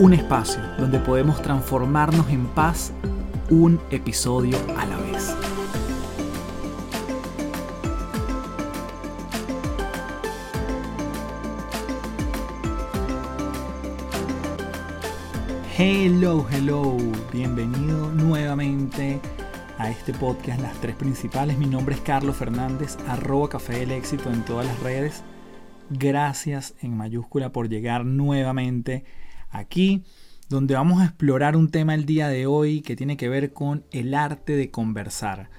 Un espacio donde podemos transformarnos en paz un episodio a la vez. Hello, hello, bienvenido nuevamente a este podcast Las Tres Principales. Mi nombre es Carlos Fernández, arroba Café del Éxito en todas las redes gracias en mayúscula por llegar nuevamente aquí, donde vamos a explorar un tema el día de hoy que tiene que ver con el arte de conversar.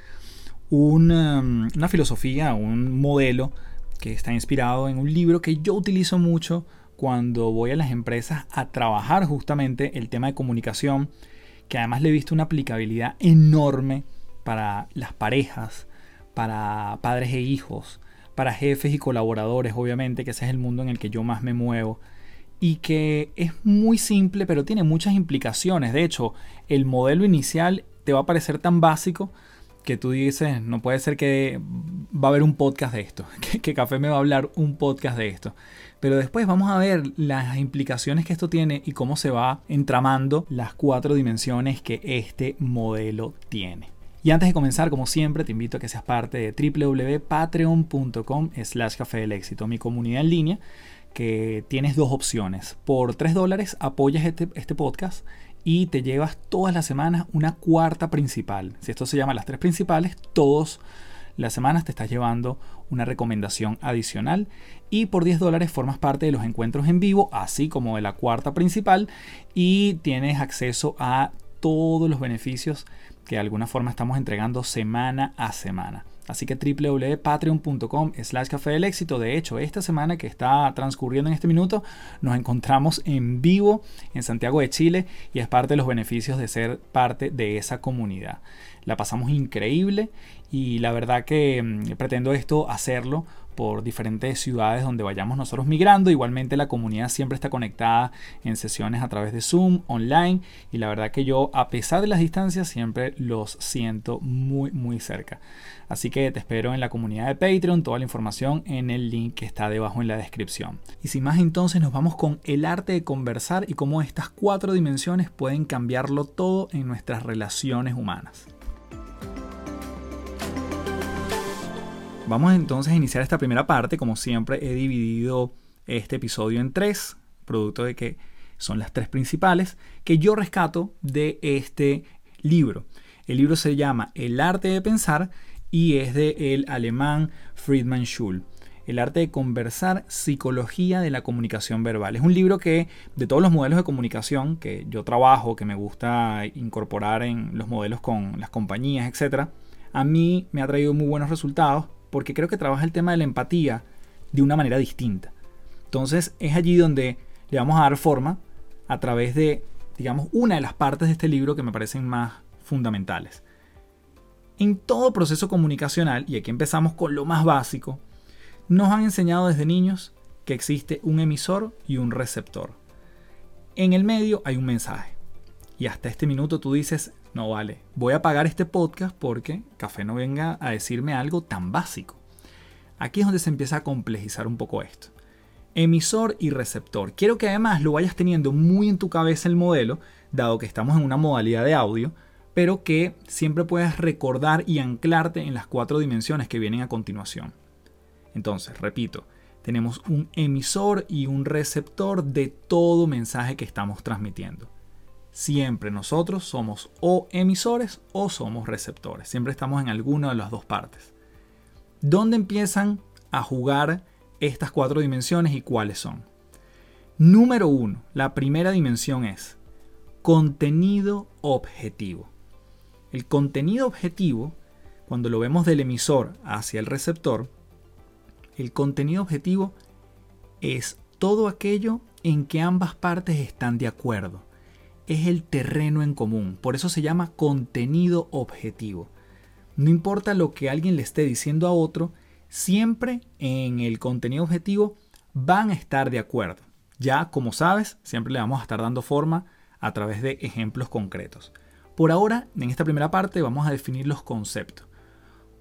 Una, una filosofía, un modelo que está inspirado en un libro que yo utilizo mucho cuando voy a las empresas a trabajar justamente el tema de comunicación, que además le he visto una aplicabilidad enorme para las parejas, para padres e hijos, para jefes y colaboradores, obviamente, que ese es el mundo en el que yo más me muevo. Y que es muy simple, pero tiene muchas implicaciones. De hecho, el modelo inicial te va a parecer tan básico que tú dices, no puede ser que va a haber un podcast de esto, que, Café me va a hablar un podcast de esto. Pero después vamos a ver las implicaciones que esto tiene y cómo se va entramando las cuatro dimensiones que este modelo tiene. Y antes de comenzar, como siempre, te invito a que seas parte de www.patreon.com slash café del éxito, mi comunidad en línea, que tienes dos opciones. Por 3 dólares apoyas este, este podcast y te llevas todas las semanas una cuarta principal. Si esto se llama las tres principales, todas las semanas te estás llevando una recomendación adicional y por 10 dólares formas parte de los encuentros en vivo, así como de la cuarta principal y tienes acceso a todos los beneficios que de alguna forma estamos entregando semana a semana. Así que www.patreon.com slash café del éxito. De hecho, esta semana que está transcurriendo en este minuto, nos encontramos en vivo en Santiago de Chile y es parte de los beneficios de ser parte de esa comunidad. La pasamos increíble y la verdad que mm, pretendo esto hacerlo por diferentes ciudades donde vayamos nosotros migrando. Igualmente la comunidad siempre está conectada en sesiones a través de Zoom, online. Y la verdad que yo, a pesar de las distancias, siempre los siento muy, muy cerca. Así que te espero en la comunidad de Patreon, toda la información en el link que está debajo en la descripción. Y sin más entonces nos vamos con el arte de conversar y cómo estas cuatro dimensiones pueden cambiarlo todo en nuestras relaciones humanas. Vamos entonces a iniciar esta primera parte. Como siempre he dividido este episodio en tres, producto de que son las tres principales, que yo rescato de este libro. El libro se llama El arte de pensar y es de el alemán Friedman Schul. El arte de conversar, psicología de la comunicación verbal. Es un libro que de todos los modelos de comunicación que yo trabajo, que me gusta incorporar en los modelos con las compañías, etc., a mí me ha traído muy buenos resultados porque creo que trabaja el tema de la empatía de una manera distinta. Entonces es allí donde le vamos a dar forma a través de, digamos, una de las partes de este libro que me parecen más fundamentales. En todo proceso comunicacional, y aquí empezamos con lo más básico, nos han enseñado desde niños que existe un emisor y un receptor. En el medio hay un mensaje. Y hasta este minuto tú dices, no vale, voy a apagar este podcast porque Café no venga a decirme algo tan básico. Aquí es donde se empieza a complejizar un poco esto. Emisor y receptor. Quiero que además lo vayas teniendo muy en tu cabeza el modelo, dado que estamos en una modalidad de audio, pero que siempre puedas recordar y anclarte en las cuatro dimensiones que vienen a continuación. Entonces, repito, tenemos un emisor y un receptor de todo mensaje que estamos transmitiendo. Siempre nosotros somos o emisores o somos receptores. Siempre estamos en alguna de las dos partes. ¿Dónde empiezan a jugar estas cuatro dimensiones y cuáles son? Número uno, la primera dimensión es contenido objetivo. El contenido objetivo, cuando lo vemos del emisor hacia el receptor, el contenido objetivo es todo aquello en que ambas partes están de acuerdo es el terreno en común. Por eso se llama contenido objetivo. No importa lo que alguien le esté diciendo a otro, siempre en el contenido objetivo van a estar de acuerdo. Ya, como sabes, siempre le vamos a estar dando forma a través de ejemplos concretos. Por ahora, en esta primera parte vamos a definir los conceptos.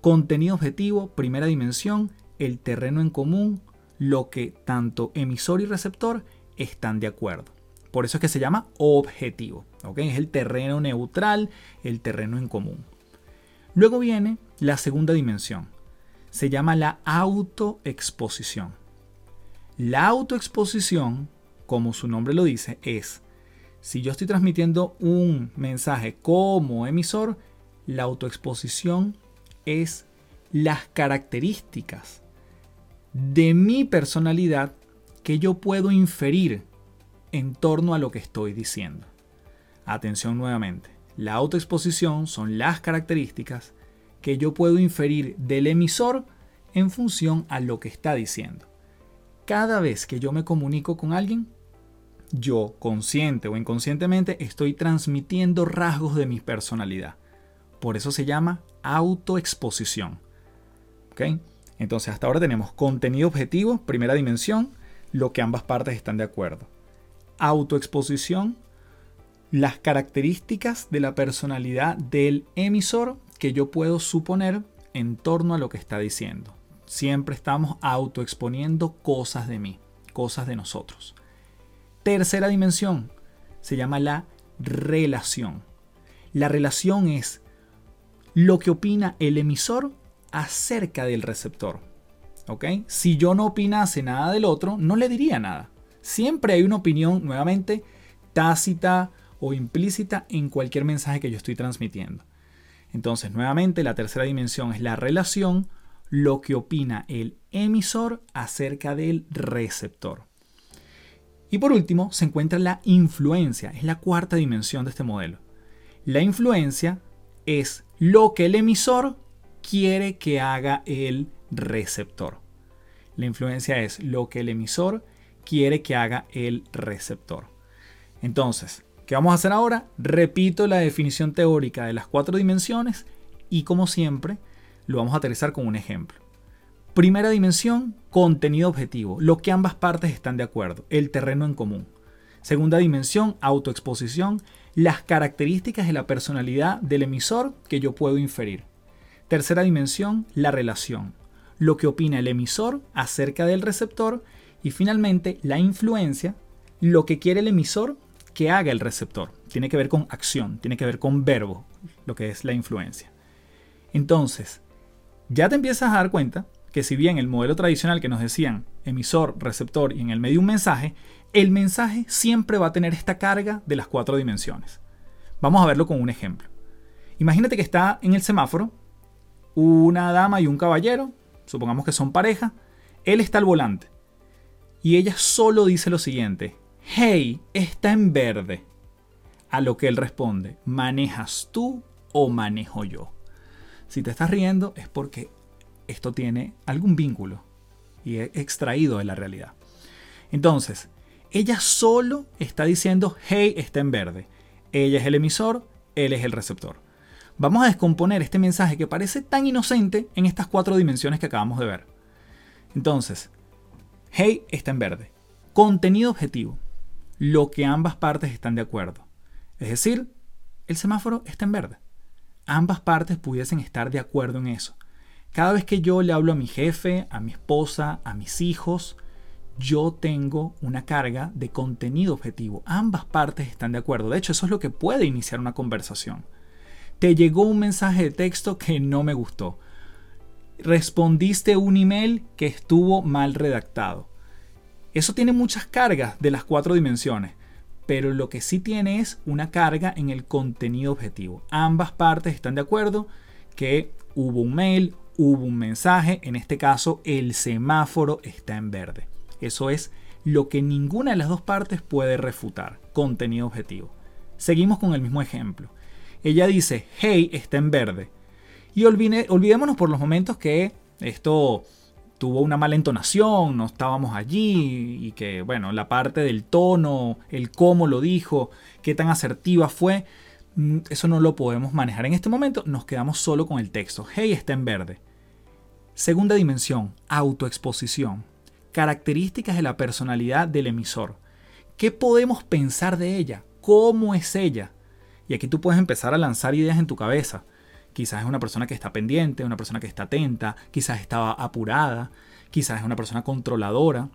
Contenido objetivo, primera dimensión, el terreno en común, lo que tanto emisor y receptor están de acuerdo. Por eso es que se llama objetivo. Es el terreno neutral, el terreno en común. Luego viene la segunda dimensión. Se llama la autoexposición. La autoexposición, como su nombre lo dice, es si yo estoy transmitiendo un mensaje como emisor, la autoexposición es las características de mi personalidad que yo puedo inferir en torno a lo que estoy diciendo. Atención nuevamente. La autoexposición son las características que yo puedo inferir del emisor en función a lo que está diciendo. Cada vez que yo me comunico con alguien, yo, consciente o inconscientemente, estoy transmitiendo rasgos de mi personalidad. Por eso se llama autoexposición. Entonces hasta ahora tenemos contenido objetivo, primera dimensión, lo que ambas partes están de acuerdo. Autoexposición, las características de la personalidad del emisor que yo puedo suponer en torno a lo que está diciendo. Siempre estamos autoexponiendo cosas de mí, cosas de nosotros. Tercera dimensión se llama la relación. La relación es lo que opina el emisor acerca del receptor. ¿Ok? Si yo no opinase nada del otro, no le diría nada. Siempre hay una opinión, nuevamente, tácita o implícita en cualquier mensaje que yo estoy transmitiendo. Entonces, nuevamente, la tercera dimensión es la relación, lo que opina el emisor acerca del receptor. Y por último, se encuentra la influencia, es la cuarta dimensión de este modelo. La influencia es lo que el emisor quiere que haga el receptor. La influencia es lo que el emisor quiere que haga el receptor. Entonces, ¿qué vamos a hacer ahora? Repito la definición teórica de las cuatro dimensiones y como siempre, lo vamos a aterrizar con un ejemplo. Primera dimensión, contenido objetivo, lo que ambas partes están de acuerdo, el terreno en común. Segunda dimensión, autoexposición, las características de la personalidad del emisor que yo puedo inferir. Tercera dimensión, la relación, lo que opina el emisor acerca del receptor y finalmente la influencia, lo que quiere el emisor que haga el receptor. Tiene que ver con acción, tiene que ver con verbo, lo que es la influencia. Entonces, ya te empiezas a dar cuenta que si bien el modelo tradicional que nos decían emisor, receptor y en el medio un mensaje, el mensaje siempre va a tener esta carga de las cuatro dimensiones. Vamos a verlo con un ejemplo. Imagínate que está en el semáforo una dama y un caballero, supongamos que son pareja, él está al volante y ella solo dice lo siguiente, hey, está en verde. A lo que él responde, ¿manejas tú o manejo yo? Si te estás riendo es porque esto tiene algún vínculo y es extraído de la realidad. Entonces, ella solo está diciendo, hey, está en verde. Ella es el emisor, él es el receptor. Vamos a descomponer este mensaje que parece tan inocente en estas cuatro dimensiones que acabamos de ver. Entonces, hey está en verde. Contenido objetivo. Lo que ambas partes están de acuerdo. Es decir, el semáforo está en verde. Ambas partes pudiesen estar de acuerdo en eso. Cada vez que yo le hablo a mi jefe, a mi esposa, a mis hijos, yo tengo una carga de contenido objetivo. Ambas partes están de acuerdo. De hecho, eso es lo que puede iniciar una conversación. Te llegó un mensaje de texto que no me gustó. Respondiste un email que estuvo mal redactado. Eso tiene muchas cargas de las cuatro dimensiones, pero lo que sí tiene es una carga en el contenido objetivo. Ambas partes están de acuerdo que hubo un mail, hubo un mensaje, en este caso el semáforo está en verde. Eso es lo que ninguna de las dos partes puede refutar, contenido objetivo. Seguimos con el mismo ejemplo. Ella dice, hey, está en verde. Y olvidémonos por los momentos que esto tuvo una mala entonación, no estábamos allí y que, bueno, la parte del tono, el cómo lo dijo, qué tan asertiva fue, mm, eso no lo podemos manejar en este momento, nos quedamos solo con el texto. Hey está en verde. Segunda dimensión, autoexposición. Características de la personalidad del emisor. ¿Qué podemos pensar de ella? ¿Cómo es ella? Y aquí tú puedes empezar a lanzar ideas en tu cabeza. Quizás es una persona que está pendiente, una persona que está atenta, quizás estaba apurada, quizás es una persona controladora.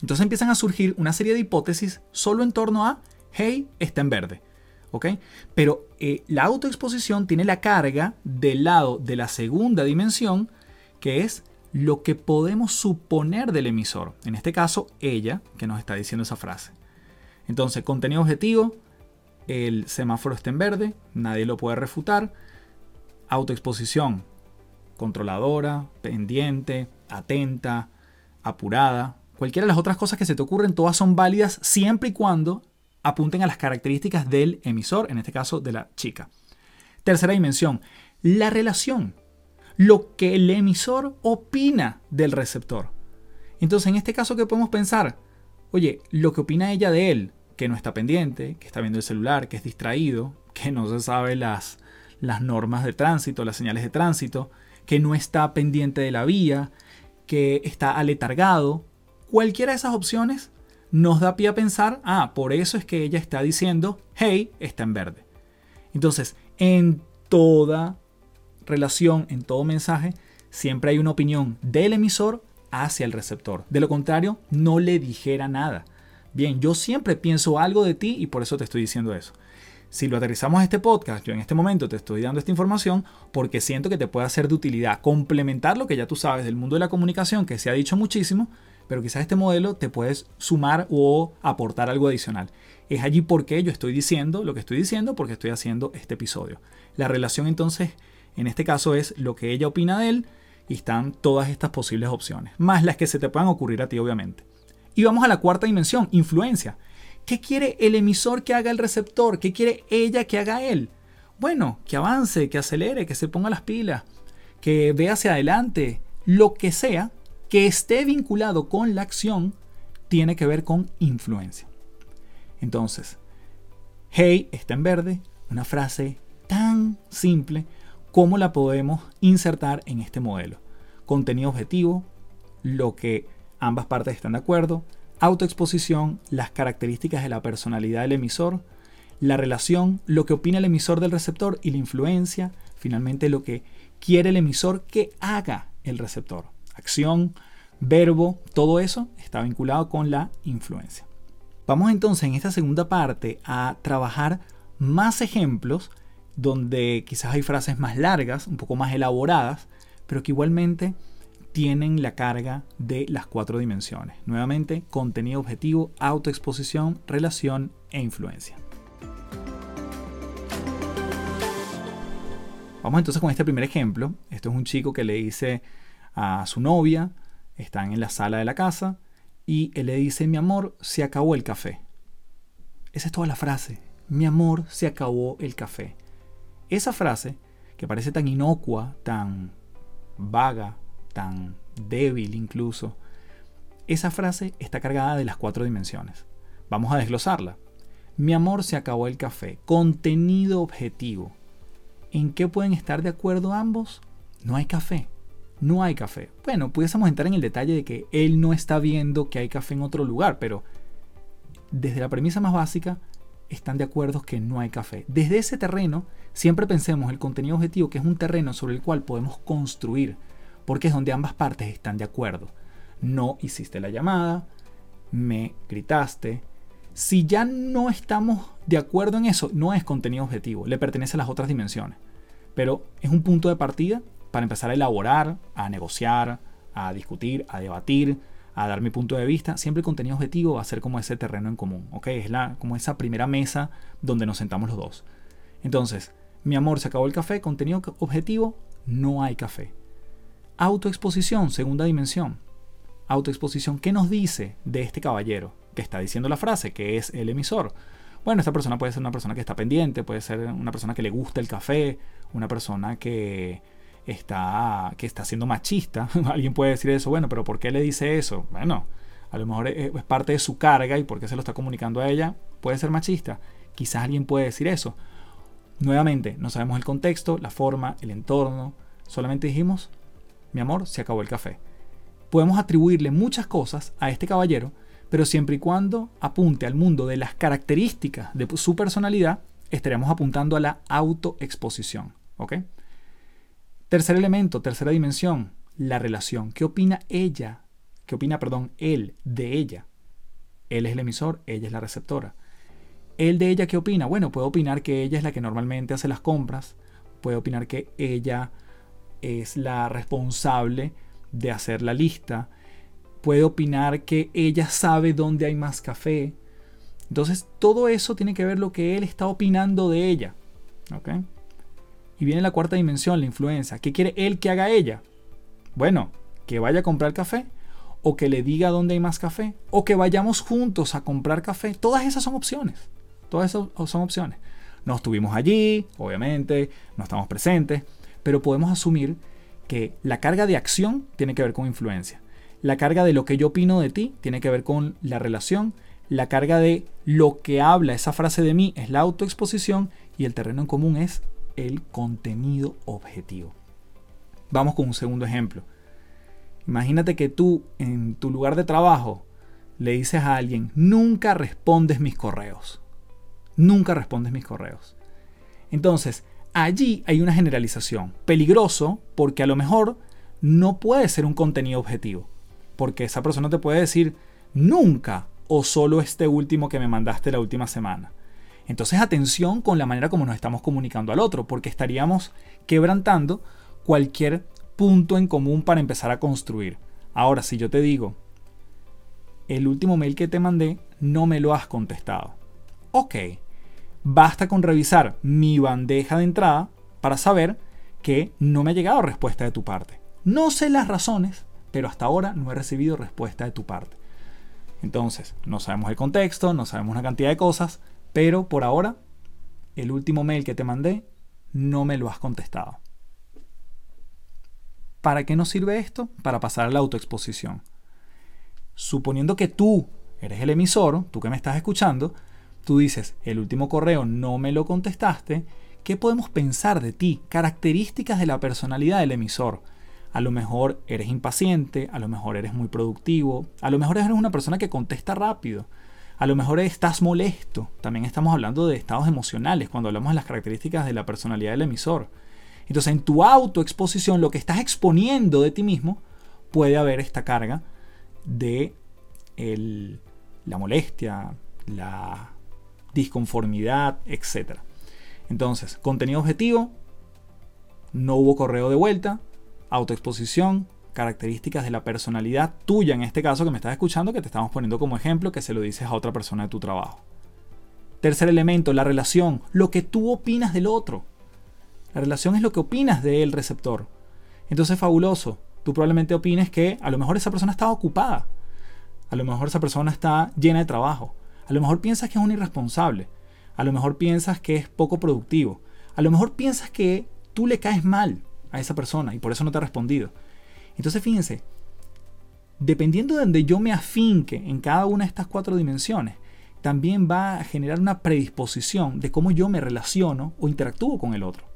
Entonces empiezan a surgir una serie de hipótesis solo en torno a, hey, está en verde. ¿Ok? Pero eh, la autoexposición tiene la carga del lado de la segunda dimensión, que es lo que podemos suponer del emisor. En este caso, ella, que nos está diciendo esa frase. Entonces, contenido objetivo, el semáforo está en verde, nadie lo puede refutar. Autoexposición, controladora, pendiente, atenta, apurada. Cualquiera de las otras cosas que se te ocurren, todas son válidas siempre y cuando apunten a las características del emisor, en este caso de la chica. Tercera dimensión, la relación. Lo que el emisor opina del receptor. Entonces, en este caso, ¿qué podemos pensar? Oye, lo que opina ella de él, que no está pendiente, que está viendo el celular, que es distraído, que no se sabe las, las normas de tránsito, las señales de tránsito, que no está pendiente de la vía, que está aletargado. Cualquiera de esas opciones nos da pie a pensar, ah, por eso es que ella está diciendo, hey, está en verde. Entonces, en toda relación, en todo mensaje, siempre hay una opinión del emisor hacia el receptor. De lo contrario, no le dijera nada. Bien, yo siempre pienso algo de ti y por eso te estoy diciendo eso. Si lo aterrizamos a este podcast, yo en este momento te estoy dando esta información porque siento que te puede ser de utilidad, complementar lo que ya tú sabes del mundo de la comunicación, que se ha dicho muchísimo, pero quizás este modelo te puedes sumar o aportar algo adicional. Es allí porque yo estoy diciendo lo que estoy diciendo porque estoy haciendo este episodio. La relación entonces, en este caso, es lo que ella opina de él y están todas estas posibles opciones, más las que se te puedan ocurrir a ti, obviamente. Y vamos a la cuarta dimensión, influencia. ¿Qué quiere el emisor que haga el receptor? ¿Qué quiere ella que haga él? Bueno, que avance, que acelere, que se ponga las pilas, que vea hacia adelante, lo que sea que esté vinculado con la acción tiene que ver con influencia. Entonces, hey está en verde, una frase tan simple como la podemos insertar en este modelo. Contenido objetivo, lo que ambas partes están de acuerdo, autoexposición, las características de la personalidad del emisor, la relación, lo que opina el emisor del receptor y la influencia, finalmente lo que quiere el emisor que haga el receptor. Acción, verbo, todo eso está vinculado con la influencia. Vamos entonces en esta segunda parte a trabajar más ejemplos donde quizás hay frases más largas, un poco más elaboradas, pero que igualmente tienen la carga de las cuatro dimensiones. Nuevamente, contenido objetivo, autoexposición, relación e influencia. Vamos entonces con este primer ejemplo. Esto es un chico que le dice a su novia, están en la sala de la casa, y él le dice, mi amor, se acabó el café. Esa es toda la frase. Mi amor, se acabó el café. Esa frase, que parece tan inocua, tan vaga, tan débil incluso, esa frase está cargada de las cuatro dimensiones. Vamos a desglosarla. Mi amor, se acabó el café. Contenido objetivo. ¿En qué pueden estar de acuerdo ambos? No hay café. No hay café. Bueno, pudiésemos entrar en el detalle de que él no está viendo que hay café en otro lugar, pero desde la premisa más básica, están de acuerdo que no hay café. Desde ese terreno, siempre pensemos el contenido objetivo, que es un terreno sobre el cual podemos construir, porque es donde ambas partes están de acuerdo. No hiciste la llamada, me gritaste. Si ya no estamos de acuerdo en eso, no es contenido objetivo, le pertenece a las otras dimensiones. Pero es un punto de partida para empezar a elaborar, a negociar, a discutir, a debatir, a dar mi punto de vista. Siempre el contenido objetivo va a ser como ese terreno en común, ¿ok? Es la, como esa primera mesa donde nos sentamos los dos. Entonces, mi amor, se acabó el café, contenido objetivo, no hay café. Autoexposición, segunda dimensión. Autoexposición, ¿qué nos dice de este caballero que está diciendo la frase, que es el emisor? Bueno, esta persona puede ser una persona que está pendiente, puede ser una persona que le gusta el café, una persona que está, que está siendo machista. Alguien puede decir eso, bueno, pero ¿por qué le dice eso? Bueno, a lo mejor es, parte de su carga y por qué se lo está comunicando a ella, puede ser machista. Quizás alguien puede decir eso. Nuevamente, no sabemos el contexto, la forma, el entorno. Solamente dijimos, mi amor, se acabó el café. Podemos atribuirle muchas cosas a este caballero, pero siempre y cuando apunte al mundo de las características de su personalidad, estaremos apuntando a la autoexposición. ¿Ok? Tercer elemento, tercera dimensión, la relación. ¿Qué opina ella? ¿Qué opina, perdón, él de ella? Él es el emisor, ella es la receptora. ¿Él de ella qué opina? Bueno, puede opinar que ella es la que normalmente hace las compras, puede opinar que ella es la responsable de hacer la lista, puede opinar que ella sabe dónde hay más café. Entonces, todo eso tiene que ver lo que él está opinando de ella. Y viene la cuarta dimensión, la influencia. ¿Qué quiere él que haga ella? Bueno, que vaya a comprar café, o que le diga dónde hay más café, o que vayamos juntos a comprar café. Todas esas son opciones. Todas esas son opciones. No estuvimos allí, obviamente, no estamos presentes, pero podemos asumir que la carga de acción tiene que ver con influencia. La carga de lo que yo opino de ti tiene que ver con la relación. La carga de lo que habla esa frase de mí es la autoexposición y el terreno en común es el contenido objetivo. Vamos con un segundo ejemplo. Imagínate que tú en tu lugar de trabajo le dices a alguien, nunca respondes mis correos. Nunca respondes mis correos. Entonces, allí hay una generalización. Peligroso porque a lo mejor no puede ser un contenido objetivo. Porque esa persona te puede decir, nunca o solo este último que me mandaste la última semana. Entonces atención con la manera como nos estamos comunicando al otro, porque estaríamos quebrantando cualquier punto en común para empezar a construir. Ahora, si yo te digo, el último mail que te mandé no me lo has contestado. Ok, basta con revisar mi bandeja de entrada para saber que no me ha llegado respuesta de tu parte. No sé las razones, pero hasta ahora no he recibido respuesta de tu parte. Entonces, no sabemos el contexto, no sabemos una cantidad de cosas, pero por ahora, el último mail que te mandé no me lo has contestado. ¿Para qué nos sirve esto? Para pasar a la autoexposición. Suponiendo que tú eres el emisor, tú que me estás escuchando, tú dices, el último correo no me lo contestaste, ¿qué podemos pensar de ti? Características de la personalidad del emisor. A lo mejor eres impaciente, a lo mejor eres muy productivo, a lo mejor eres una persona que contesta rápido, a lo mejor estás molesto. También estamos hablando de estados emocionales cuando hablamos de las características de la personalidad del emisor. Entonces, en tu autoexposición, lo que estás exponiendo de ti mismo, puede haber esta carga de la molestia, la disconformidad, etc. Entonces, contenido objetivo, no hubo correo de vuelta, autoexposición, características de la personalidad tuya, en este caso que me estás escuchando, que te estamos poniendo como ejemplo, que se lo dices a otra persona de tu trabajo. Tercer elemento, la relación, lo que tú opinas del otro. La relación es lo que opinas del receptor. Entonces, fabuloso. Tú probablemente opines que a lo mejor esa persona está ocupada. A lo mejor esa persona está llena de trabajo. A lo mejor piensas que es un irresponsable. A lo mejor piensas que es poco productivo. A lo mejor piensas que tú le caes mal a esa persona y por eso no te ha respondido. Entonces fíjense, dependiendo de donde yo me afinque en cada una de estas cuatro dimensiones, también va a generar una predisposición de cómo yo me relaciono o interactúo con el otro.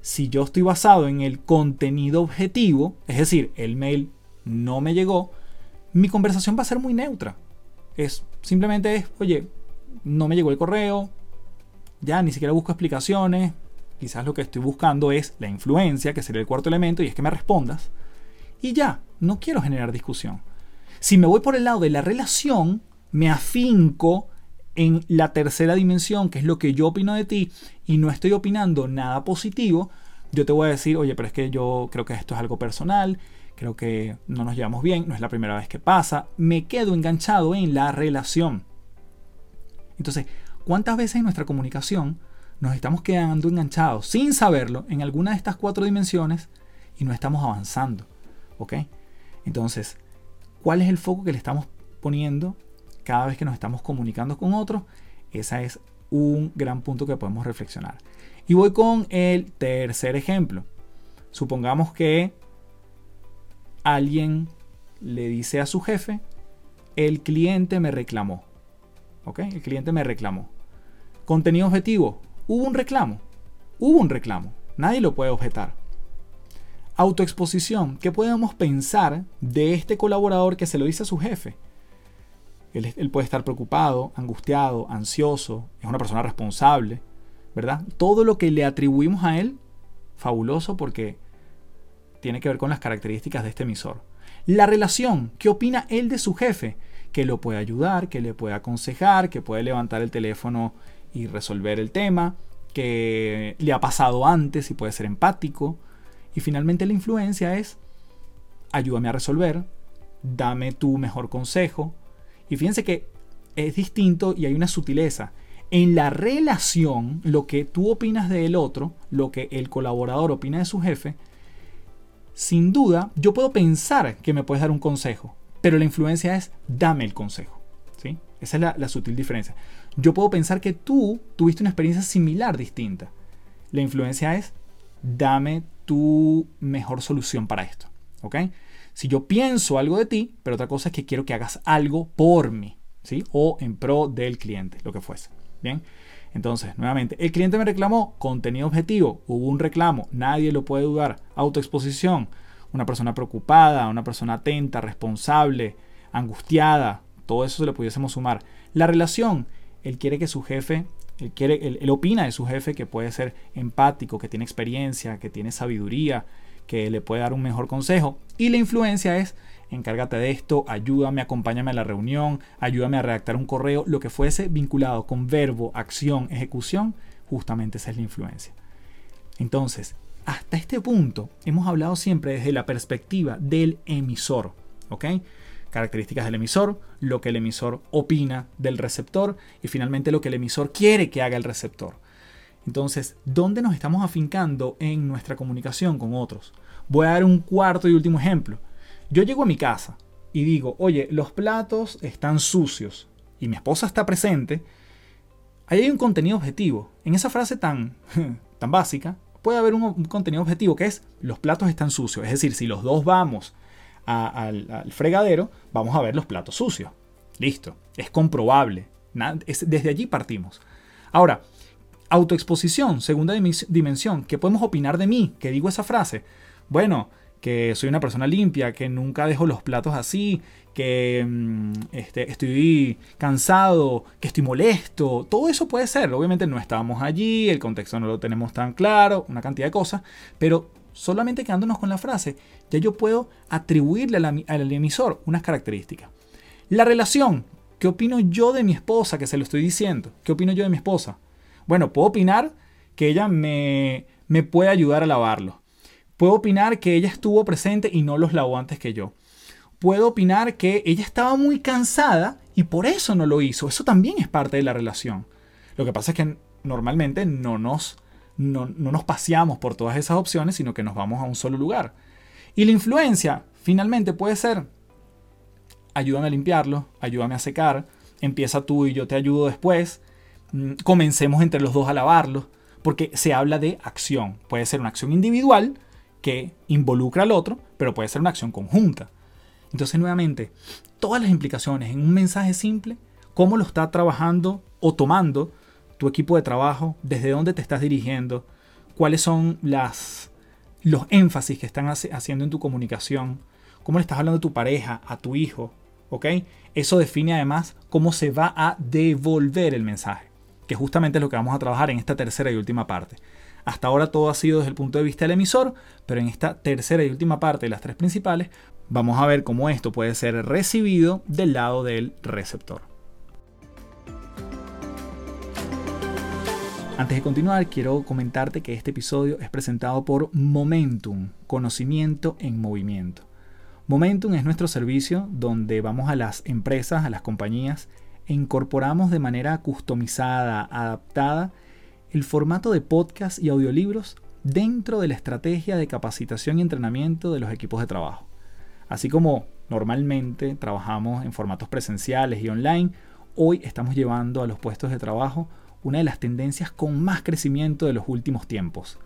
Si yo estoy basado en el contenido objetivo, es decir, el mail no me llegó, mi conversación va a ser muy neutra. Es simplemente es, oye, no me llegó el correo, ya ni siquiera busco explicaciones, quizás lo que estoy buscando es la influencia, que sería el cuarto elemento, y es que me respondas y ya, no quiero generar discusión. Si me voy por el lado de la relación, me afinco en la tercera dimensión, que es lo que yo opino de ti, y no estoy opinando nada positivo, yo te voy a decir, oye, pero es que yo creo que esto es algo personal, creo que no nos llevamos bien, no es la primera vez que pasa, me quedo enganchado en la relación. Entonces, ¿cuántas veces en nuestra comunicación nos estamos quedando enganchados sin saberlo en alguna de estas cuatro dimensiones y no estamos avanzando? ¿Ok? Entonces, ¿cuál es el foco que le estamos poniendo cada vez que nos estamos comunicando con otros? Ese es un gran punto que podemos reflexionar. Y voy con el tercer ejemplo. Supongamos que alguien le dice a su jefe, el cliente me reclamó. ¿Ok? El cliente me reclamó. Contenido objetivo. Hubo un reclamo. Hubo un reclamo. Nadie lo puede objetar. Autoexposición. ¿Qué podemos pensar de este colaborador que se lo dice a su jefe? Él, él, puede estar preocupado, angustiado, ansioso, es una persona responsable, ¿verdad? Todo lo que le atribuimos a él, fabuloso porque tiene que ver con las características de este emisor. La relación, ¿qué opina él de su jefe? Que lo puede ayudar, que le puede aconsejar, que puede levantar el teléfono y resolver el tema, que le ha pasado antes y puede ser empático. Y finalmente la influencia es, ayúdame a resolver, dame tu mejor consejo. Y fíjense que es distinto y hay una sutileza. En la relación, lo que tú opinas del otro, lo que el colaborador opina de su jefe, sin duda, yo puedo pensar que me puedes dar un consejo, pero la influencia es dame el consejo. ¿sí? Esa es la, sutil diferencia. Yo puedo pensar que tú tuviste una experiencia similar, distinta. La influencia es dame tu mejor solución para esto. ¿ok? Si yo pienso algo de ti, pero otra cosa es que quiero que hagas algo por mí, ¿sí? O en pro del cliente, lo que fuese. Bien. Entonces, nuevamente, el cliente me reclamó contenido objetivo, hubo un reclamo, nadie lo puede dudar. Autoexposición, una persona preocupada, una persona atenta, responsable, angustiada, todo eso se lo pudiésemos sumar. La relación, él quiere que su jefe, él, quiere, él, opina de su jefe que puede ser empático, que tiene experiencia, que tiene sabiduría, que le puede dar un mejor consejo. Y la influencia es encárgate de esto, ayúdame, acompáñame a la reunión, ayúdame a redactar un correo, lo que fuese vinculado con verbo, acción, ejecución, justamente esa es la influencia. Entonces, hasta este punto hemos hablado siempre desde la perspectiva del emisor, ¿ok? Características del emisor, lo que el emisor opina del receptor y finalmente lo que el emisor quiere que haga el receptor. Entonces, ¿dónde nos estamos afincando en nuestra comunicación con otros? Voy a dar un cuarto y último ejemplo. Yo llego a mi casa y digo, oye, los platos están sucios y mi esposa está presente, ahí hay un contenido objetivo. En esa frase tan, tan básica, puede haber un, contenido objetivo que es los platos están sucios. Es decir, si los dos vamos al, fregadero, vamos a ver los platos sucios. Listo, es comprobable. desde allí partimos. Ahora, autoexposición, segunda dimensión. ¿Qué podemos opinar de mí? que digo esa frase? Bueno, que soy una persona limpia, que nunca dejo los platos así, que mm, este, estoy cansado, que estoy molesto. Todo eso puede ser. Obviamente no estábamos allí, el contexto no lo tenemos tan claro, una cantidad de cosas, pero solamente quedándonos con la frase, ya yo puedo atribuirle al, emisor unas características. La relación, ¿qué opino yo de mi esposa que se lo estoy diciendo? ¿Qué opino yo de mi esposa? Bueno, puedo opinar que ella me, me puede ayudar a lavarlo Puedo opinar que ella estuvo presente y no los lavó antes que yo. Puedo opinar que ella estaba muy cansada y por eso no lo hizo. Eso también es parte de la relación. Lo que pasa es que normalmente no nos, no, nos paseamos por todas esas opciones, sino que nos vamos a un solo lugar. Y la influencia, finalmente, puede ser, ayúdame a limpiarlo, ayúdame a secar, empieza tú y yo te ayudo después, mm, comencemos entre los dos a lavarlo, porque se habla de acción. Puede ser una acción individual, que involucra al otro, pero puede ser una acción conjunta. Entonces, nuevamente, todas las implicaciones en un mensaje simple, cómo lo está trabajando o tomando tu equipo de trabajo, desde dónde te estás dirigiendo, cuáles son las, los énfasis que están haciendo en tu comunicación, cómo le estás hablando a tu pareja, a tu hijo, ¿ok? Eso define además cómo se va a devolver el mensaje, que justamente es lo que vamos a trabajar en esta tercera y última parte. Hasta ahora todo ha sido desde el punto de vista del emisor, pero en esta tercera y última parte de las tres principales vamos a ver cómo esto puede ser recibido del lado del receptor. Antes de continuar, quiero comentarte que este episodio es presentado por Momentum, conocimiento en movimiento. Momentum es nuestro servicio donde vamos a las empresas, a las compañías e incorporamos de manera customizada, adaptada, el formato de podcast y audiolibros dentro de la estrategia de capacitación y entrenamiento de los equipos de trabajo. Así como normalmente trabajamos en formatos presenciales y online, hoy estamos llevando a los puestos de trabajo una de las tendencias con más crecimiento de los últimos tiempos,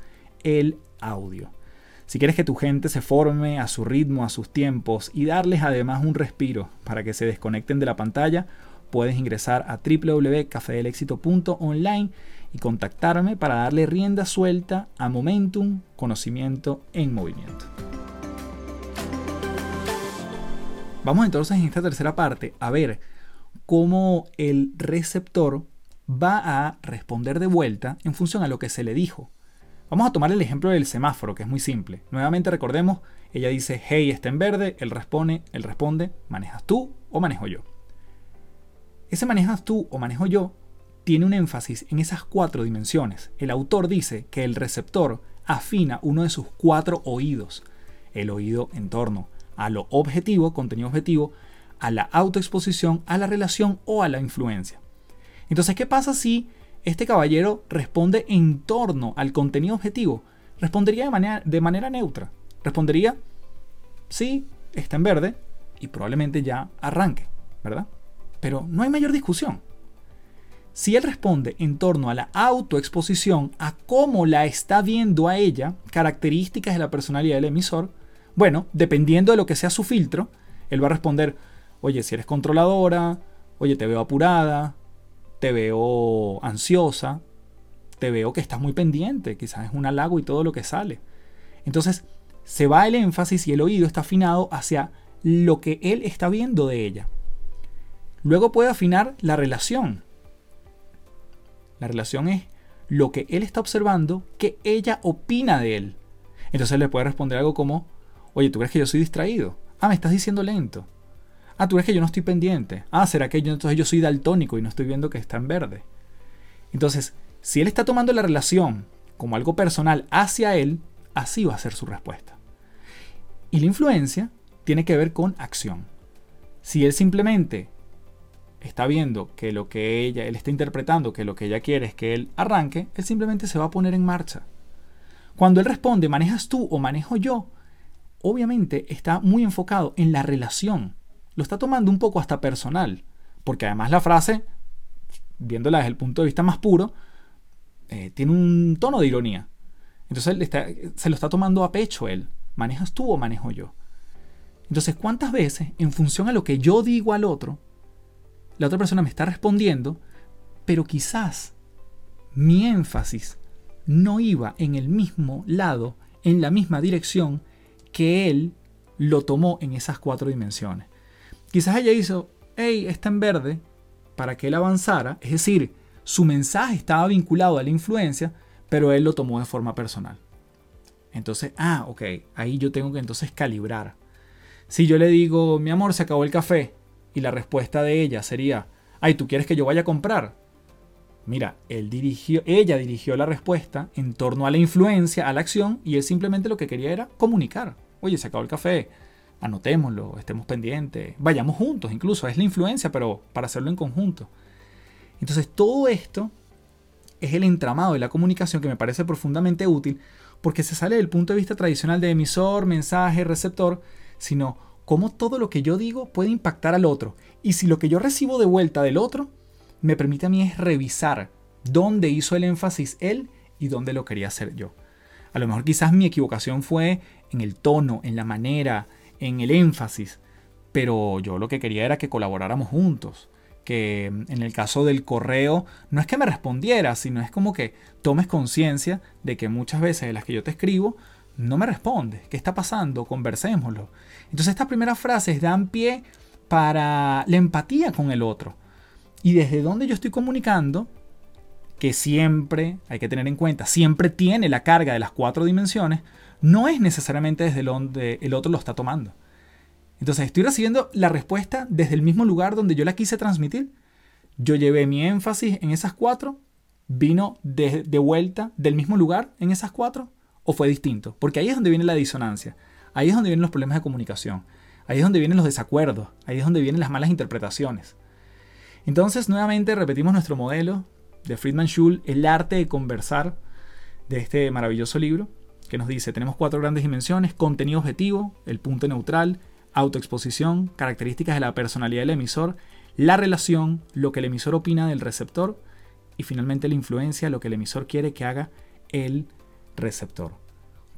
el audio. Si quieres que tu gente se forme a su ritmo, a sus tiempos y darles además un respiro para que se desconecten de la pantalla, puedes ingresar a www.cafedelexito.online y contactarme para darle rienda suelta a Momentum, conocimiento en movimiento. Vamos entonces en esta tercera parte a ver cómo el receptor va a responder de vuelta en función a lo que se le dijo. Vamos a tomar el ejemplo del semáforo, que es muy simple. Nuevamente recordemos, ella dice, hey, está en verde, él responde, él responde, ¿manejas tú o manejo yo? Ese manejas tú o manejo yo tiene un énfasis en esas cuatro dimensiones. El autor dice que el receptor afina uno de sus cuatro oídos. El oído en torno a lo objetivo, contenido objetivo, a la autoexposición, a la relación o a la influencia. Entonces, ¿qué pasa si este caballero responde en torno al contenido objetivo, respondería de manera, de manera neutra. Respondería, sí, está en verde y probablemente ya arranque, ¿verdad? Pero no hay mayor discusión. Si él responde en torno a la autoexposición, a cómo la está viendo a ella, características de la personalidad del emisor, bueno, dependiendo de lo que sea su filtro, él va a responder, oye, si eres controladora, oye, te veo apurada, te veo ansiosa, te veo que estás muy pendiente, quizás es un halago y todo lo que sale. Entonces, se va el énfasis y el oído está afinado hacia lo que él está viendo de ella. Luego puede afinar la relación. La relación es lo que él está observando que ella opina de él. Entonces le puede responder algo como, oye, ¿tú crees que yo soy distraído? Ah, me estás diciendo lento. Ah, tú ves que yo no estoy pendiente. Ah, será que yo entonces yo soy daltónico y no estoy viendo que está en verde. Entonces, si él está tomando la relación como algo personal hacia él, así va a ser su respuesta. Y la influencia tiene que ver con acción. Si él simplemente está viendo que lo que ella, él está interpretando que lo que ella quiere es que él arranque, él simplemente se va a poner en marcha. Cuando él responde, ¿manejas tú o manejo yo? Obviamente está muy enfocado en la relación lo está tomando un poco hasta personal, porque además la frase, viéndola desde el punto de vista más puro, eh, tiene un tono de ironía. Entonces se lo está tomando a pecho él. ¿Manejas tú o manejo yo? Entonces, ¿cuántas veces, en función a lo que yo digo al otro, la otra persona me está respondiendo, pero quizás mi énfasis no iba en el mismo lado, en la misma dirección que él lo tomó en esas cuatro dimensiones. Quizás ella hizo, hey, está en verde, para que él avanzara, es decir, su mensaje estaba vinculado a la influencia, pero él lo tomó de forma personal. Entonces, ah, ok, ahí yo tengo que entonces calibrar. Si yo le digo, mi amor, se acabó el café, y la respuesta de ella sería, ay, ¿tú quieres que yo vaya a comprar? Mira, él dirigió, ella dirigió la respuesta en torno a la influencia, a la acción, y él simplemente lo que quería era comunicar. Oye, se acabó el café, anotémoslo, estemos pendientes, vayamos juntos, incluso es la influencia, pero para hacerlo en conjunto. Entonces todo esto es el entramado de la comunicación que me parece profundamente útil porque se sale del punto de vista tradicional de emisor, mensaje, receptor, sino cómo todo lo que yo digo puede impactar al otro. Y si lo que yo recibo de vuelta del otro me permite a mí es revisar dónde hizo el énfasis él y dónde lo quería hacer yo. A lo mejor quizás mi equivocación fue en el tono, en la manera, en el énfasis, pero yo lo que quería era que colaboráramos juntos. Que en el caso del correo no es que me respondiera, sino es como que tomes conciencia de que muchas veces de las que yo te escribo no me respondes. ¿Qué está pasando? Conversémoslo. Entonces estas primeras frases dan pie para la empatía con el otro. Y desde donde yo estoy comunicando, que siempre, hay que tener en cuenta, siempre tiene la carga de las cuatro dimensiones, no es necesariamente desde donde el otro lo está tomando. Entonces, estoy recibiendo la respuesta desde el mismo lugar donde yo la quise transmitir. Yo llevé mi énfasis en esas cuatro, vino de, de, vuelta del mismo lugar en esas cuatro, o fue distinto. Porque ahí es donde viene la disonancia, ahí es donde vienen los problemas de comunicación, ahí es donde vienen los desacuerdos, ahí es donde vienen las malas interpretaciones. Entonces, nuevamente repetimos nuestro modelo de Friedman Schul, El arte de conversar, de este maravilloso libro que nos dice, tenemos cuatro grandes dimensiones, contenido objetivo, el punto neutral, autoexposición, características de la personalidad del emisor, la relación, lo que el emisor opina del receptor y finalmente la influencia, lo que el emisor quiere que haga el receptor.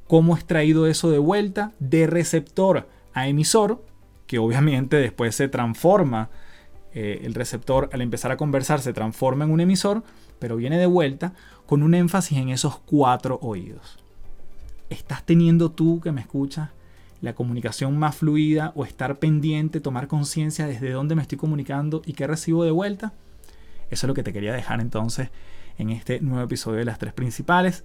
cómo es traído eso de vuelta de receptor a emisor, que obviamente después se transforma, eh, el receptor al empezar a conversar se transforma en un emisor, pero viene de vuelta con un énfasis en esos cuatro oídos. ¿Estás teniendo tú que me escuchas la comunicación más fluida o estar pendiente, tomar conciencia desde dónde me estoy comunicando y qué recibo de vuelta? Eso es lo que te quería dejar entonces en este nuevo episodio de las tres principales.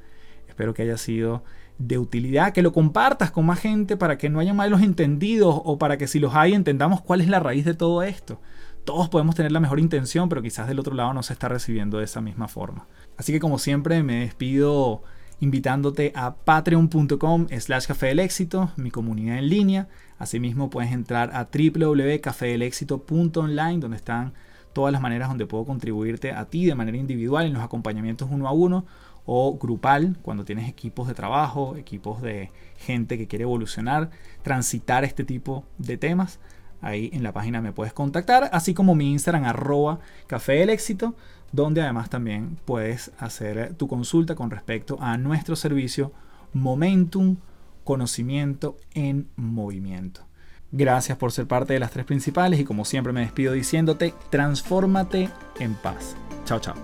Espero que haya sido de utilidad, que lo compartas con más gente para que no haya malos entendidos o para que si los hay entendamos cuál es la raíz de todo esto. Todos podemos tener la mejor intención, pero quizás del otro lado no se está recibiendo de esa misma forma. Así que como siempre me despido invitándote a patreon.com slash café del éxito, mi comunidad en línea. Asimismo puedes entrar a www.cafedelexito.online donde están todas las maneras donde puedo contribuirte a ti de manera individual en los acompañamientos uno a uno o grupal, cuando tienes equipos de trabajo, equipos de gente que quiere evolucionar, transitar este tipo de temas. Ahí en la página me puedes contactar, así como mi Instagram arroba café del éxito, donde además también puedes hacer tu consulta con respecto a nuestro servicio Momentum Conocimiento en Movimiento. Gracias por ser parte de las tres principales y como siempre me despido diciéndote, transfórmate en paz. Chao, chao.